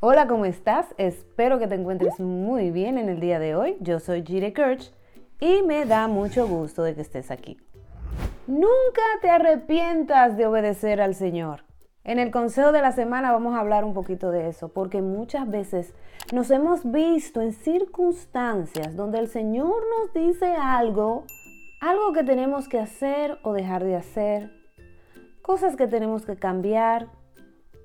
Hola, ¿cómo estás? Espero que te encuentres muy bien en el día de hoy. Yo soy Jire Kirch y me da mucho gusto de que estés aquí. Nunca te arrepientas de obedecer al Señor. En el consejo de la semana vamos a hablar un poquito de eso, porque muchas veces nos hemos visto en circunstancias donde el Señor nos dice algo, algo que tenemos que hacer o dejar de hacer, cosas que tenemos que cambiar,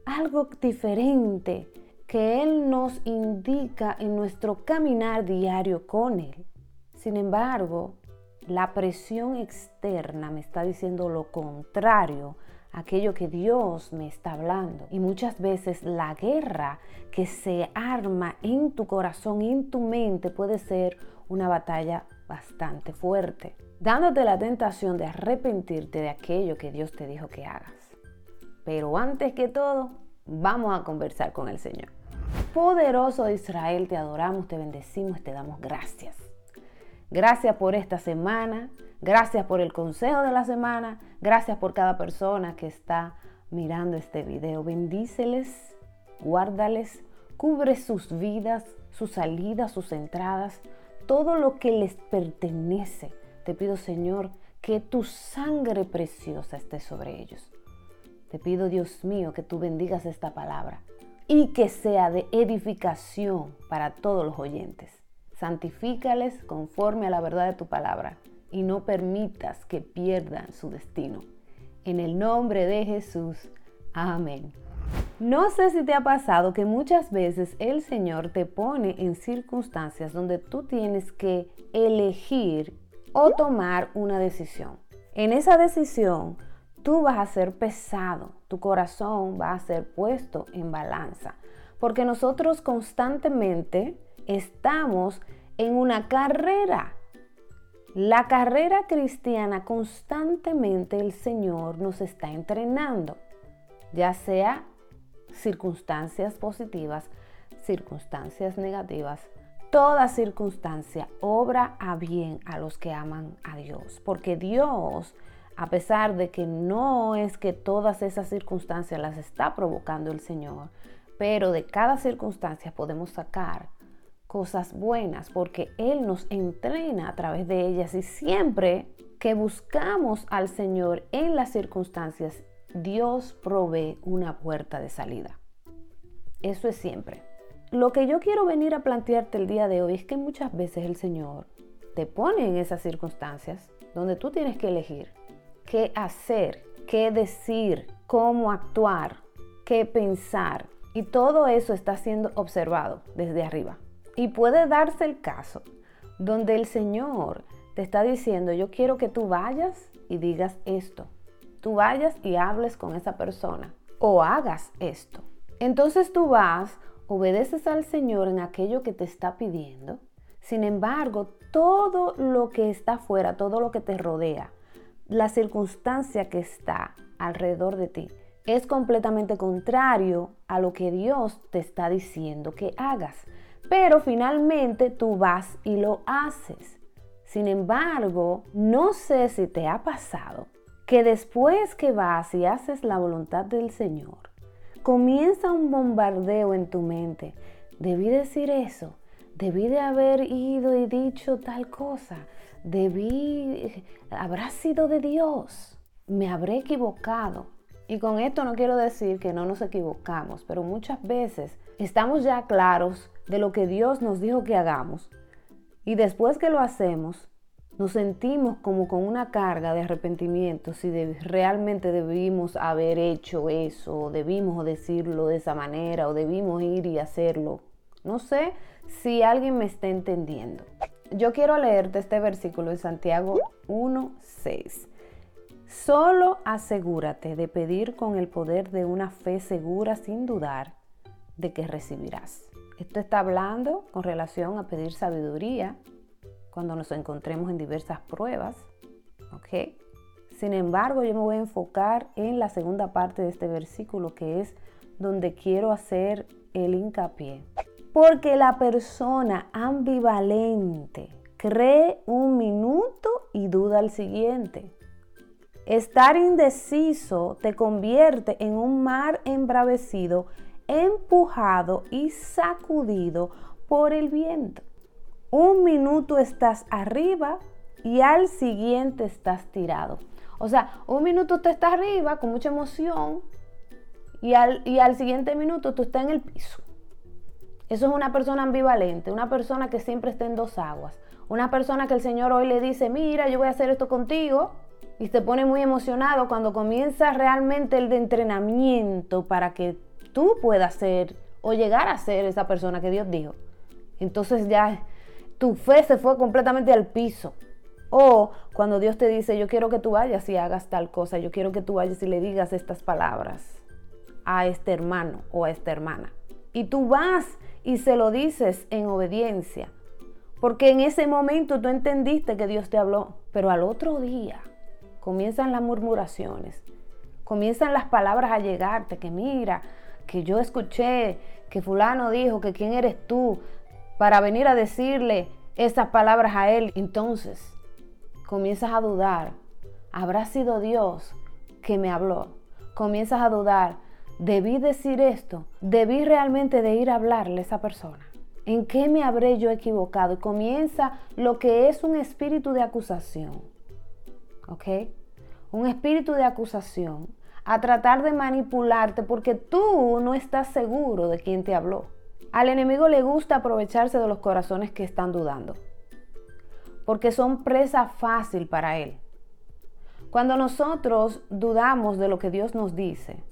algo diferente que Él nos indica en nuestro caminar diario con Él. Sin embargo, la presión externa me está diciendo lo contrario a aquello que Dios me está hablando. Y muchas veces la guerra que se arma en tu corazón, en tu mente, puede ser una batalla bastante fuerte, dándote la tentación de arrepentirte de aquello que Dios te dijo que hagas. Pero antes que todo, vamos a conversar con el Señor. Poderoso de Israel, te adoramos, te bendecimos, te damos gracias. Gracias por esta semana, gracias por el consejo de la semana, gracias por cada persona que está mirando este video. Bendíceles, guárdales, cubre sus vidas, sus salidas, sus entradas, todo lo que les pertenece. Te pido, Señor, que tu sangre preciosa esté sobre ellos. Te pido, Dios mío, que tú bendigas esta palabra y que sea de edificación para todos los oyentes. Santifícales conforme a la verdad de tu palabra y no permitas que pierdan su destino. En el nombre de Jesús. Amén. No sé si te ha pasado que muchas veces el Señor te pone en circunstancias donde tú tienes que elegir o tomar una decisión. En esa decisión, tú vas a ser pesado, tu corazón va a ser puesto en balanza, porque nosotros constantemente estamos en una carrera. La carrera cristiana constantemente el Señor nos está entrenando, ya sea circunstancias positivas, circunstancias negativas, toda circunstancia obra a bien a los que aman a Dios, porque Dios a pesar de que no es que todas esas circunstancias las está provocando el Señor, pero de cada circunstancia podemos sacar cosas buenas porque Él nos entrena a través de ellas y siempre que buscamos al Señor en las circunstancias, Dios provee una puerta de salida. Eso es siempre. Lo que yo quiero venir a plantearte el día de hoy es que muchas veces el Señor te pone en esas circunstancias donde tú tienes que elegir qué hacer, qué decir, cómo actuar, qué pensar. Y todo eso está siendo observado desde arriba. Y puede darse el caso donde el Señor te está diciendo, yo quiero que tú vayas y digas esto. Tú vayas y hables con esa persona o hagas esto. Entonces tú vas, obedeces al Señor en aquello que te está pidiendo. Sin embargo, todo lo que está afuera, todo lo que te rodea, la circunstancia que está alrededor de ti es completamente contrario a lo que Dios te está diciendo que hagas. Pero finalmente tú vas y lo haces. Sin embargo, no sé si te ha pasado que después que vas y haces la voluntad del Señor, comienza un bombardeo en tu mente. Debí decir eso, debí de haber ido y dicho tal cosa, debí, habrá sido de Dios, me habré equivocado. Y con esto no quiero decir que no nos equivocamos, pero muchas veces estamos ya claros de lo que Dios nos dijo que hagamos. Y después que lo hacemos, nos sentimos como con una carga de arrepentimiento si realmente debimos haber hecho eso, o debimos decirlo de esa manera, o debimos ir y hacerlo. No sé si alguien me está entendiendo yo quiero leerte este versículo de Santiago 1.6. Solo asegúrate de pedir con el poder de una fe segura sin dudar de que recibirás. Esto está hablando con relación a pedir sabiduría cuando nos encontremos en diversas pruebas. ¿Ok? Sin embargo, yo me voy a enfocar en la segunda parte de este versículo que es donde quiero hacer el hincapié. Porque la persona ambivalente cree un minuto y duda al siguiente. Estar indeciso te convierte en un mar embravecido empujado y sacudido por el viento. Un minuto estás arriba y al siguiente estás tirado. O sea, un minuto tú estás arriba con mucha emoción y al, y al siguiente minuto tú estás en el piso. Eso es una persona ambivalente, una persona que siempre está en dos aguas. Una persona que el Señor hoy le dice, mira, yo voy a hacer esto contigo, y se pone muy emocionado cuando comienza realmente el de entrenamiento para que tú puedas ser o llegar a ser esa persona que Dios dijo. Entonces ya tu fe se fue completamente al piso. O cuando Dios te dice, yo quiero que tú vayas y hagas tal cosa, yo quiero que tú vayas y le digas estas palabras a este hermano o a esta hermana. Y tú vas y se lo dices en obediencia. Porque en ese momento tú entendiste que Dios te habló, pero al otro día comienzan las murmuraciones, comienzan las palabras a llegarte, que mira, que yo escuché, que fulano dijo, que quién eres tú, para venir a decirle esas palabras a él. Entonces, comienzas a dudar, ¿habrá sido Dios que me habló? Comienzas a dudar, ¿debí decir esto? ¿Debí realmente de ir a hablarle a esa persona? ¿En qué me habré yo equivocado? Y comienza lo que es un espíritu de acusación. ¿ok? Un espíritu de acusación a tratar de manipularte porque tú no estás seguro de quién te habló. Al enemigo le gusta aprovecharse de los corazones que están dudando, porque son presa fácil para él. Cuando nosotros dudamos de lo que Dios nos dice,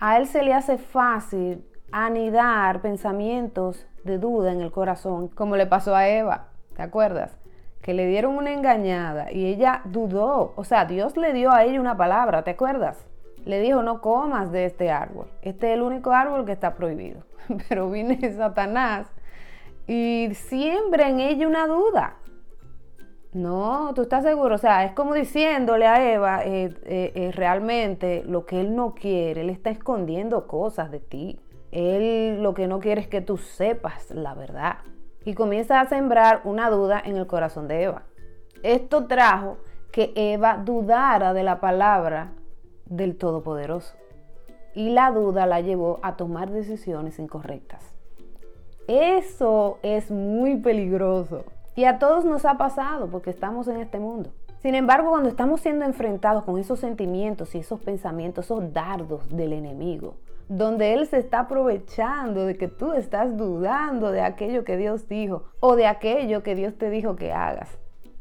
a él se le hace fácil anidar pensamientos de duda en el corazón, como le pasó a Eva, ¿te acuerdas? que le dieron una engañada y ella dudó. O sea, Dios le dio a ella una palabra, ¿te acuerdas? Le dijo, no comas de este árbol. Este es el único árbol que está prohibido. Pero viene Satanás y siembra en ella una duda. No, tú estás seguro. O sea, es como diciéndole a Eva, eh, eh, eh, realmente lo que él no quiere, él está escondiendo cosas de ti. Él lo que no quiere es que tú sepas la verdad y comienza a sembrar una duda en el corazón de Eva. Esto trajo que Eva dudara de la palabra del Todopoderoso y la duda la llevó a tomar decisiones incorrectas. Eso es muy peligroso y a todos nos ha pasado porque estamos en este mundo. Sin embargo, cuando estamos siendo enfrentados con esos sentimientos y esos pensamientos, esos dardos del enemigo, donde Él se está aprovechando de que tú estás dudando de aquello que Dios dijo o de aquello que Dios te dijo que hagas.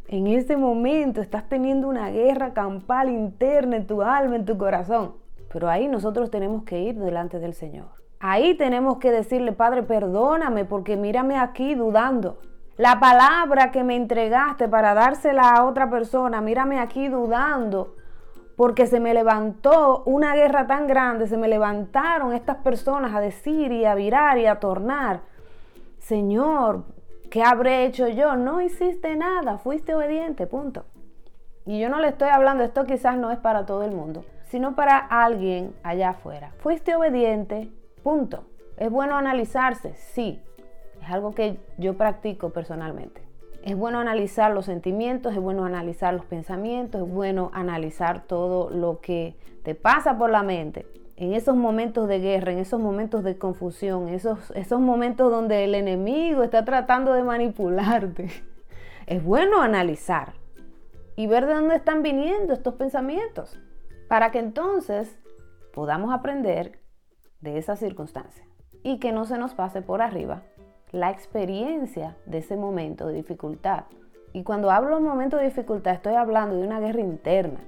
En ese momento estás teniendo una guerra campal interna en tu alma, en tu corazón. Pero ahí nosotros tenemos que ir delante del Señor. Ahí tenemos que decirle, Padre, perdóname porque mírame aquí dudando. La palabra que me entregaste para dársela a otra persona, mírame aquí dudando porque se me levantó una guerra tan grande, se me levantaron estas personas a decir y a virar y a tornar. Señor, ¿qué habré hecho yo? No hiciste nada, fuiste obediente, punto. Y yo no le estoy hablando, esto quizás no es para todo el mundo, sino para alguien allá afuera. Fuiste obediente, punto. ¿Es bueno analizarse? Sí, es algo que yo practico personalmente. Es bueno analizar los sentimientos, es bueno analizar los pensamientos, es bueno analizar todo lo que te pasa por la mente en esos momentos de guerra, en esos momentos de confusión, esos, esos momentos donde el enemigo está tratando de manipularte. Es bueno analizar y ver de dónde están viniendo estos pensamientos para que entonces podamos aprender de esa circunstancia y que no se nos pase por arriba la experiencia de ese momento de dificultad. Y cuando hablo de momento de dificultad, estoy hablando de una guerra interna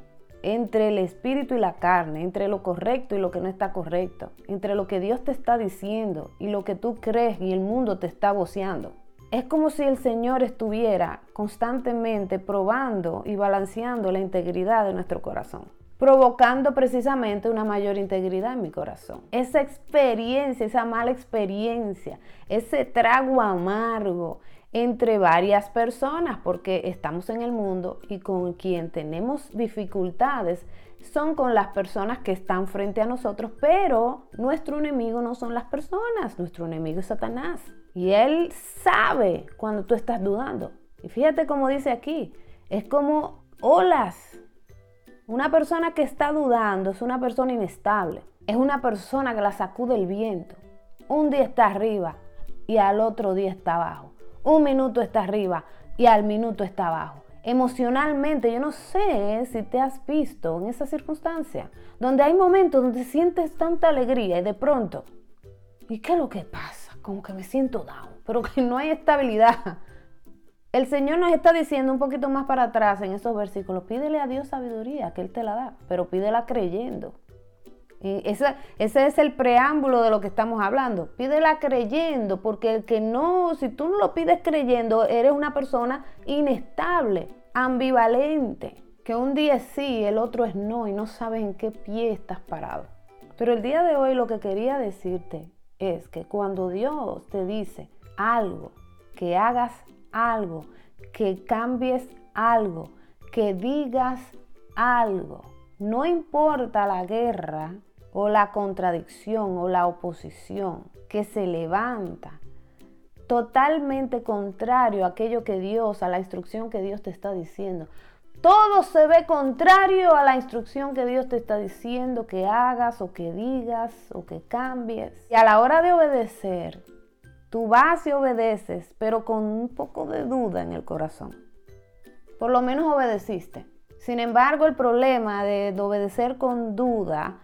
entre el espíritu y la carne, entre lo correcto y lo que no está correcto, entre lo que Dios te está diciendo y lo que tú crees y el mundo te está voceando. Es como si el Señor estuviera constantemente probando y balanceando la integridad de nuestro corazón provocando precisamente una mayor integridad en mi corazón. Esa experiencia, esa mala experiencia, ese trago amargo entre varias personas, porque estamos en el mundo y con quien tenemos dificultades son con las personas que están frente a nosotros, pero nuestro enemigo no son las personas, nuestro enemigo es Satanás. Y él sabe cuando tú estás dudando. Y fíjate cómo dice aquí, es como olas una persona que está dudando es una persona inestable. es una persona que la sacude el viento. Un día está arriba y al otro día está abajo. Un minuto está arriba y al minuto está abajo. Emocionalmente, yo no sé si te has visto en esa circunstancia, donde hay momentos donde sientes tanta alegría y de pronto, ¿y qué es lo que pasa? Como que me siento down, pero que no hay estabilidad. El Señor nos está diciendo un poquito más para atrás en esos versículos, pídele a Dios sabiduría, que Él te la da, pero pídela creyendo. Y ese, es el preámbulo de lo que estamos hablando. Pídela creyendo, porque el que no, si tú no lo pides creyendo, eres una persona inestable, ambivalente, que un día es sí, el otro es no, y no sabes en qué pie estás parado. Pero el día de hoy lo que quería decirte es que cuando Dios te dice algo, que hagas algo, que cambies algo, que digas algo, no importa la guerra o la contradicción o la oposición que se levanta totalmente contrario a aquello que Dios, a la instrucción que Dios te está diciendo. Todo se ve contrario a la instrucción que Dios te está diciendo que hagas o que digas o que cambies. Y a la hora de obedecer, tú vas y obedeces, pero con un poco de duda en el corazón. Por lo menos obedeciste. Sin embargo, el problema de, obedecer con duda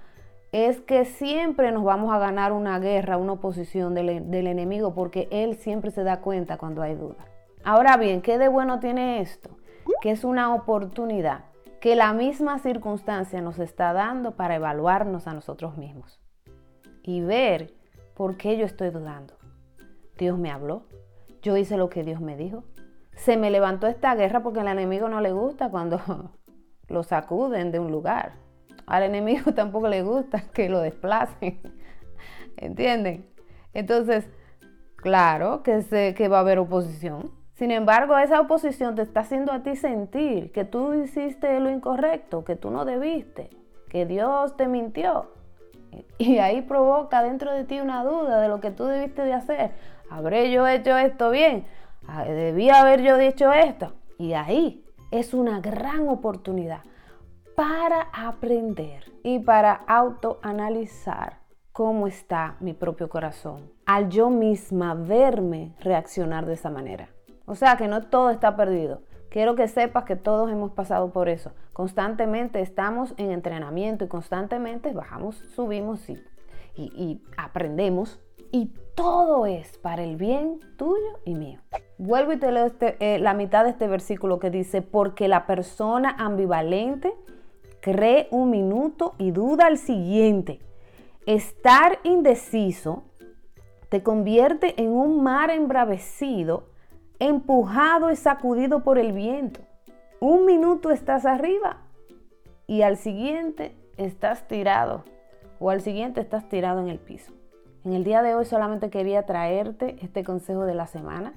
es que siempre nos vamos a ganar una guerra, una oposición del, del, enemigo, porque él siempre se da cuenta cuando hay duda. Ahora bien, ¿qué de bueno tiene esto? Que es una oportunidad que la misma circunstancia nos está dando para evaluarnos a nosotros mismos y ver por qué yo estoy dudando. Dios me habló, yo hice lo que Dios me dijo. Se me levantó esta guerra porque al enemigo no le gusta cuando lo sacuden de un lugar. Al enemigo tampoco le gusta que lo desplacen. ¿Entienden? Entonces, claro que, sé que va a haber oposición. Sin embargo, esa oposición te está haciendo a ti sentir que tú hiciste lo incorrecto, que tú no debiste, que Dios te mintió. Y ahí provoca dentro de ti una duda de lo que tú debiste de hacer. ¿Habré yo hecho esto bien? Ah, ¿Debía haber yo dicho esto? Y ahí es una gran oportunidad para aprender y para autoanalizar cómo está mi propio corazón, al yo misma verme reaccionar de esa manera. O sea que no todo está perdido. Quiero que sepas que todos hemos pasado por eso. Constantemente estamos en entrenamiento y constantemente bajamos, subimos y, y, aprendemos. Y todo es para el bien tuyo y mío. Vuelvo y te leo este, eh, la mitad de este versículo que dice, porque la persona ambivalente cree un minuto y duda al siguiente. Estar indeciso te convierte en un mar embravecido, empujado y sacudido por el viento. Un minuto estás arriba y al siguiente estás tirado o al siguiente estás tirado en el piso. En el día de hoy solamente quería traerte este consejo de la semana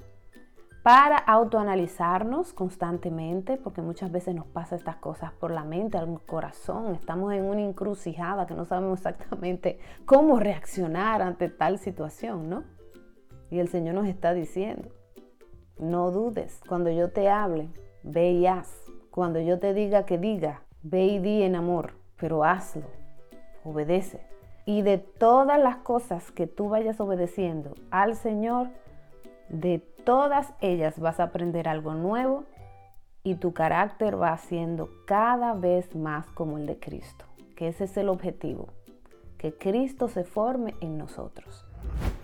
para autoanalizarnos constantemente, porque muchas veces nos pasa estas cosas por la mente, al corazón, estamos en una encrucijada que no sabemos exactamente cómo reaccionar ante tal situación, ¿no? Y el Señor nos está diciendo, no dudes, cuando yo te hable, ve y haz, cuando yo te diga que diga, ve y di en amor, pero hazlo, obedece. Y de todas las cosas que tú vayas obedeciendo al Señor, de todas ellas vas a aprender algo nuevo y tu carácter va siendo cada vez más como el de Cristo, que ese es el objetivo, que Cristo se forme en nosotros.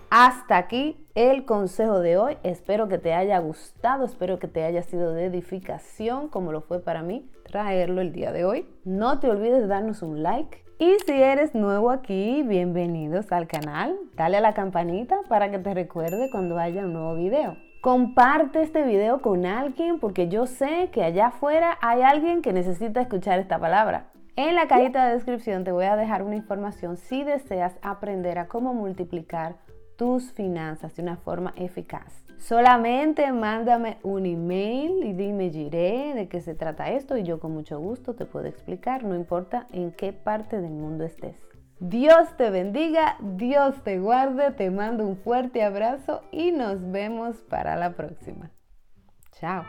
Hasta aquí el consejo de hoy. Espero que te haya gustado, espero que te haya sido de edificación como lo fue para mí traerlo el día de hoy. No te olvides de darnos un like y si eres nuevo aquí, bienvenidos al canal. Dale a la campanita para que te recuerde cuando haya un nuevo video. Comparte este video con alguien porque yo sé que allá afuera hay alguien que necesita escuchar esta palabra. En la cajita de descripción te voy a dejar una información si deseas aprender a cómo multiplicar tus finanzas de una forma eficaz. Solamente mándame un email y dime, Giré, de qué se trata esto y yo con mucho gusto te puedo explicar, no importa en qué parte del mundo estés. Dios te bendiga, Dios te guarde, te mando un fuerte abrazo y nos vemos para la próxima. Chao.